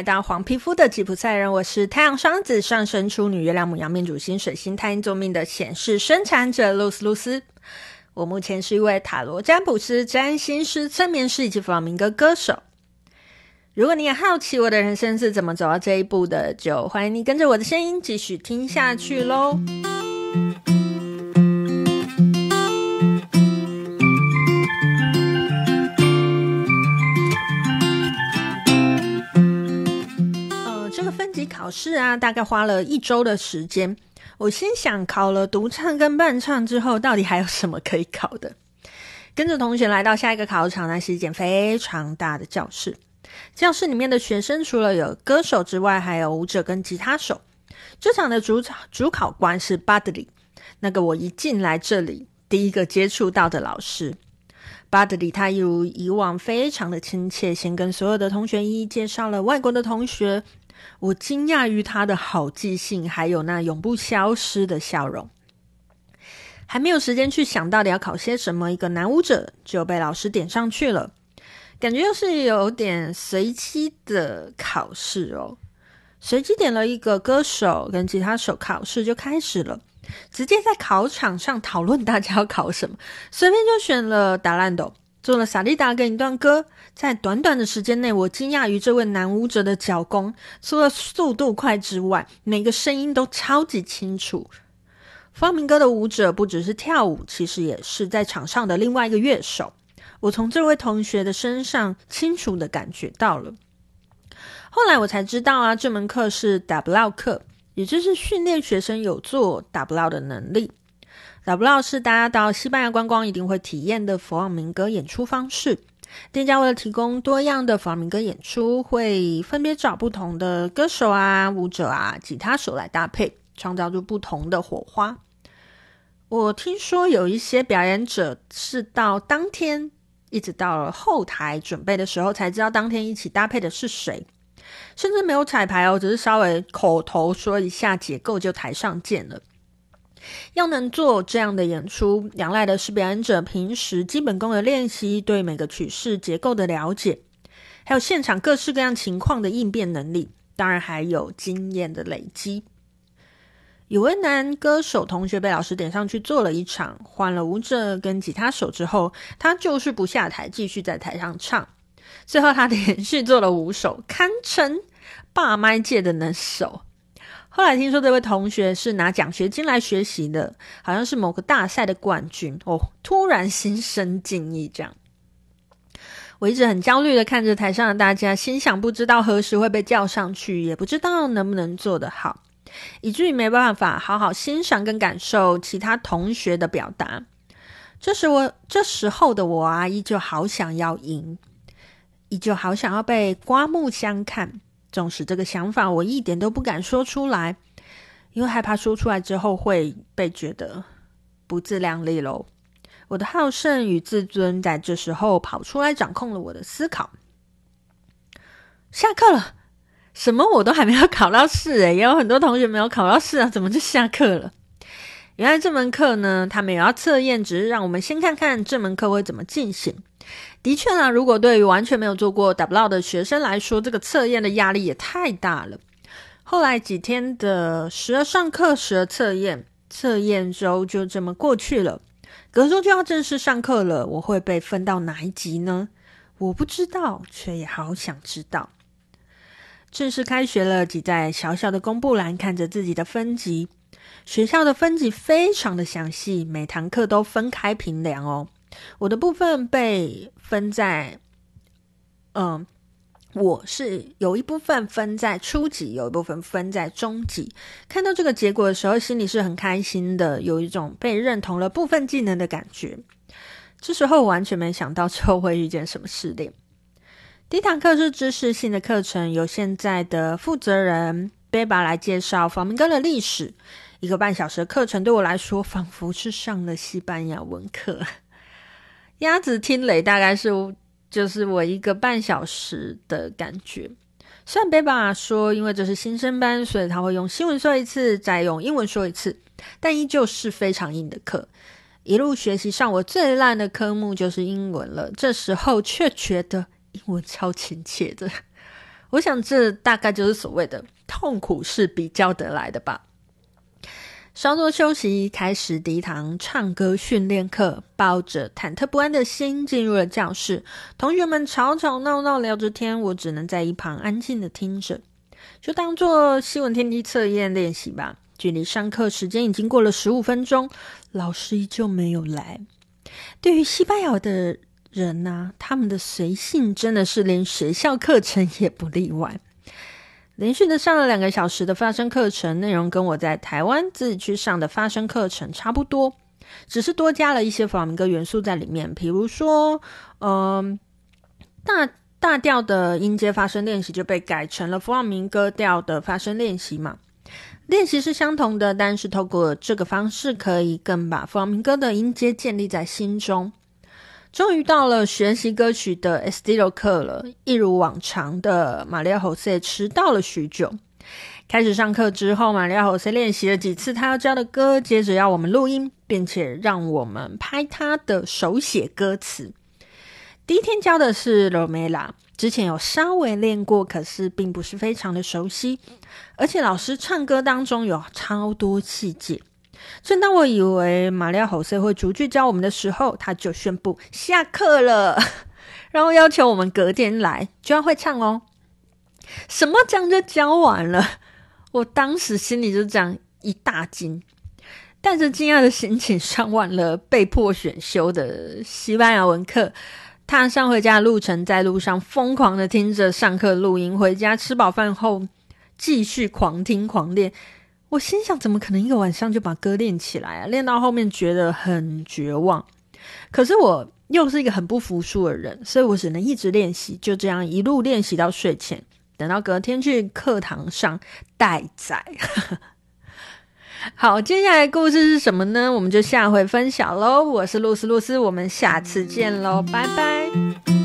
来到黄皮肤的吉普赛人，我是太阳双子上升处女月亮母羊命主星水星太阴坐命的显示生产者露丝露丝。我目前是一位塔罗占卜师、占星师、催眠师以及弗朗明哥歌手。如果你也好奇我的人生是怎么走到这一步的，就欢迎你跟着我的声音继续听下去喽。这个分级考试啊，大概花了一周的时间。我心想，考了独唱跟伴唱之后，到底还有什么可以考的？跟着同学来到下一个考场，那是一间非常大的教室。教室里面的学生除了有歌手之外，还有舞者跟吉他手。这场的主考主考官是巴德里，那个我一进来这里第一个接触到的老师。巴德里他一如以往非常的亲切，先跟所有的同学一一介绍了外国的同学。我惊讶于他的好记性，还有那永不消失的笑容。还没有时间去想到底要考些什么，一个男舞者就被老师点上去了，感觉又是有点随机的考试哦。随机点了一个歌手跟吉他手，考试就开始了，直接在考场上讨论大家要考什么，随便就选了达兰朵。做了萨利达跟一段歌，在短短的时间内，我惊讶于这位男舞者的脚功，除了速度快之外，每个声音都超级清楚。方明哥的舞者不只是跳舞，其实也是在场上的另外一个乐手。我从这位同学的身上清楚的感觉到了。后来我才知道啊，这门课是达布劳课，也就是训练学生有做达布劳的能力。达布劳是大家到西班牙观光一定会体验的弗朗明哥演出方式。店家为了提供多样的弗朗明哥演出，会分别找不同的歌手啊、舞者啊、吉他手来搭配，创造出不同的火花。我听说有一些表演者是到当天，一直到了后台准备的时候，才知道当天一起搭配的是谁，甚至没有彩排哦，只是稍微口头说一下结构，就台上见了。要能做这样的演出，仰赖的是表演者平时基本功的练习，对每个曲式结构的了解，还有现场各式各样情况的应变能力，当然还有经验的累积。有位男歌手同学被老师点上去做了一场，换了舞者跟吉他手之后，他就是不下台，继续在台上唱。最后他连续做了五首，堪称霸麦界的能手。后来听说这位同学是拿奖学金来学习的，好像是某个大赛的冠军哦。突然心生敬意，这样，我一直很焦虑的看着台上的大家，心想不知道何时会被叫上去，也不知道能不能做得好，以至于没办法好好欣赏跟感受其他同学的表达。这时我这时候的我啊，依旧好想要赢，依旧好想要被刮目相看。纵使这个想法我一点都不敢说出来，因为害怕说出来之后会被觉得不自量力喽。我的好胜与自尊在这时候跑出来，掌控了我的思考。下课了，什么我都还没有考到试诶，也有很多同学没有考到试啊，怎么就下课了？原来这门课呢，他们也要测验，只是让我们先看看这门课会怎么进行。的确啊，如果对于完全没有做过达布劳的学生来说，这个测验的压力也太大了。后来几天的时而上课，时而测验，测验周就这么过去了。隔周就要正式上课了，我会被分到哪一级呢？我不知道，却也好想知道。正式开学了，挤在小小的公布栏，看着自己的分级。学校的分级非常的详细，每堂课都分开评量哦。我的部分被分在，嗯，我是有一部分分在初级，有一部分分在中级。看到这个结果的时候，心里是很开心的，有一种被认同了部分技能的感觉。这时候我完全没想到之后会遇见什么试炼。第一堂课是知识性的课程，由现在的负责人贝巴来介绍房明哥的历史。一个半小时的课程对我来说，仿佛是上了西班牙文课。鸭子听雷大概是就是我一个半小时的感觉。虽然贝爸说，因为这是新生班，所以他会用新闻说一次，再用英文说一次，但依旧是非常硬的课。一路学习上，我最烂的科目就是英文了。这时候却觉得英文超亲切的。我想这大概就是所谓的痛苦是比较得来的吧。稍作休息，开始第一堂唱歌训练课。抱着忐忑不安的心进入了教室，同学们吵吵闹闹聊着天，我只能在一旁安静的听着，就当做希文听力测验练习吧。距离上课时间已经过了十五分钟，老师依旧没有来。对于西班牙的人呢、他们的随性真的是连学校课程也不例外。连续的上了两个小时的发声课程，内容跟我在台湾自己去上的发声课程差不多，只是多加了一些弗朗明哥元素在里面。比如说，嗯、大大调的音阶发声练习就被改成了弗朗明哥调的发声练习嘛。练习是相同的，但是透过这个方式，可以更把弗朗明哥的音阶建立在心中。终于到了学习歌曲的 Estilo 课了，一如往常的玛利亚·侯塞迟到了许久。开始上课之后，玛利亚·侯塞练习了几次他要教的歌，接着要我们录音，并且让我们拍他的手写歌词。第一天教的是 Romela，之前有稍微练过，可是并不是非常的熟悉，而且老师唱歌当中有超多细节。正当我以为玛利亚·侯塞会逐句教我们的时候，他就宣布下课了，然后要求我们隔天来居然会唱哦。什么讲就教完了？我当时心里就这样一大惊，带着惊讶的心情上完了被迫选修的西班牙文课，踏上回家的路程，在路上疯狂的听着上课录音，回家吃饱饭后继续狂听狂练。我心想，怎么可能一个晚上就把歌练起来啊？练到后面觉得很绝望。可是我又是一个很不服输的人，所以我只能一直练习，就这样一路练习到睡前。等到隔天去课堂上待宰。好，接下来故事是什么呢？我们就下回分享喽。我是露丝，露丝，我们下次见喽，拜拜。